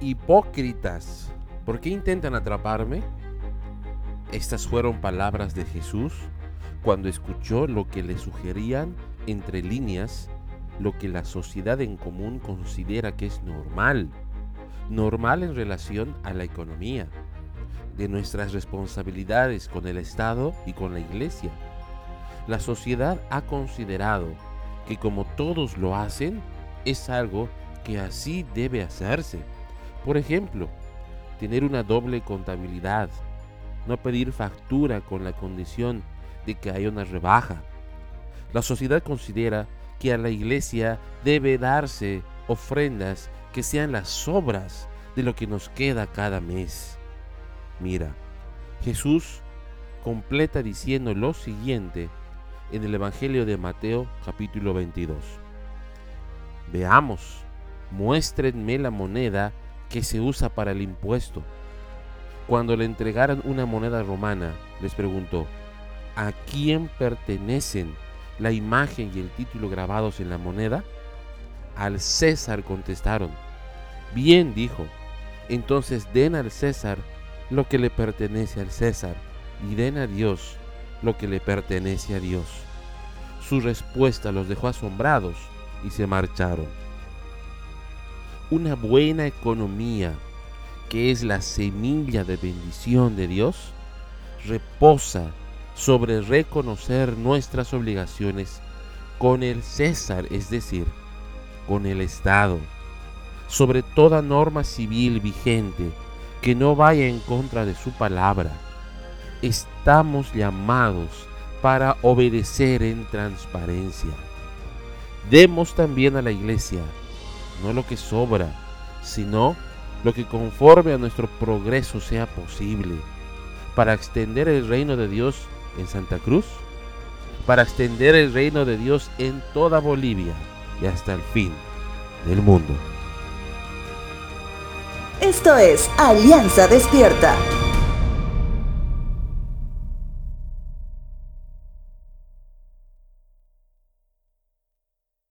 Hipócritas, ¿por qué intentan atraparme? Estas fueron palabras de Jesús cuando escuchó lo que le sugerían entre líneas lo que la sociedad en común considera que es normal, normal en relación a la economía, de nuestras responsabilidades con el Estado y con la Iglesia. La sociedad ha considerado que como todos lo hacen, es algo que así debe hacerse. Por ejemplo, tener una doble contabilidad, no pedir factura con la condición de que haya una rebaja. La sociedad considera que a la iglesia debe darse ofrendas que sean las sobras de lo que nos queda cada mes. Mira, Jesús completa diciendo lo siguiente en el Evangelio de Mateo capítulo 22. Veamos, muéstrenme la moneda que se usa para el impuesto. Cuando le entregaron una moneda romana, les preguntó, ¿a quién pertenecen la imagen y el título grabados en la moneda? Al César contestaron. Bien, dijo. Entonces den al César lo que le pertenece al César y den a Dios lo que le pertenece a Dios. Su respuesta los dejó asombrados y se marcharon. Una buena economía, que es la semilla de bendición de Dios, reposa sobre reconocer nuestras obligaciones con el César, es decir, con el Estado, sobre toda norma civil vigente que no vaya en contra de su palabra. Estamos llamados para obedecer en transparencia. Demos también a la iglesia no lo que sobra, sino lo que conforme a nuestro progreso sea posible, para extender el reino de Dios en Santa Cruz, para extender el reino de Dios en toda Bolivia y hasta el fin del mundo. Esto es Alianza Despierta.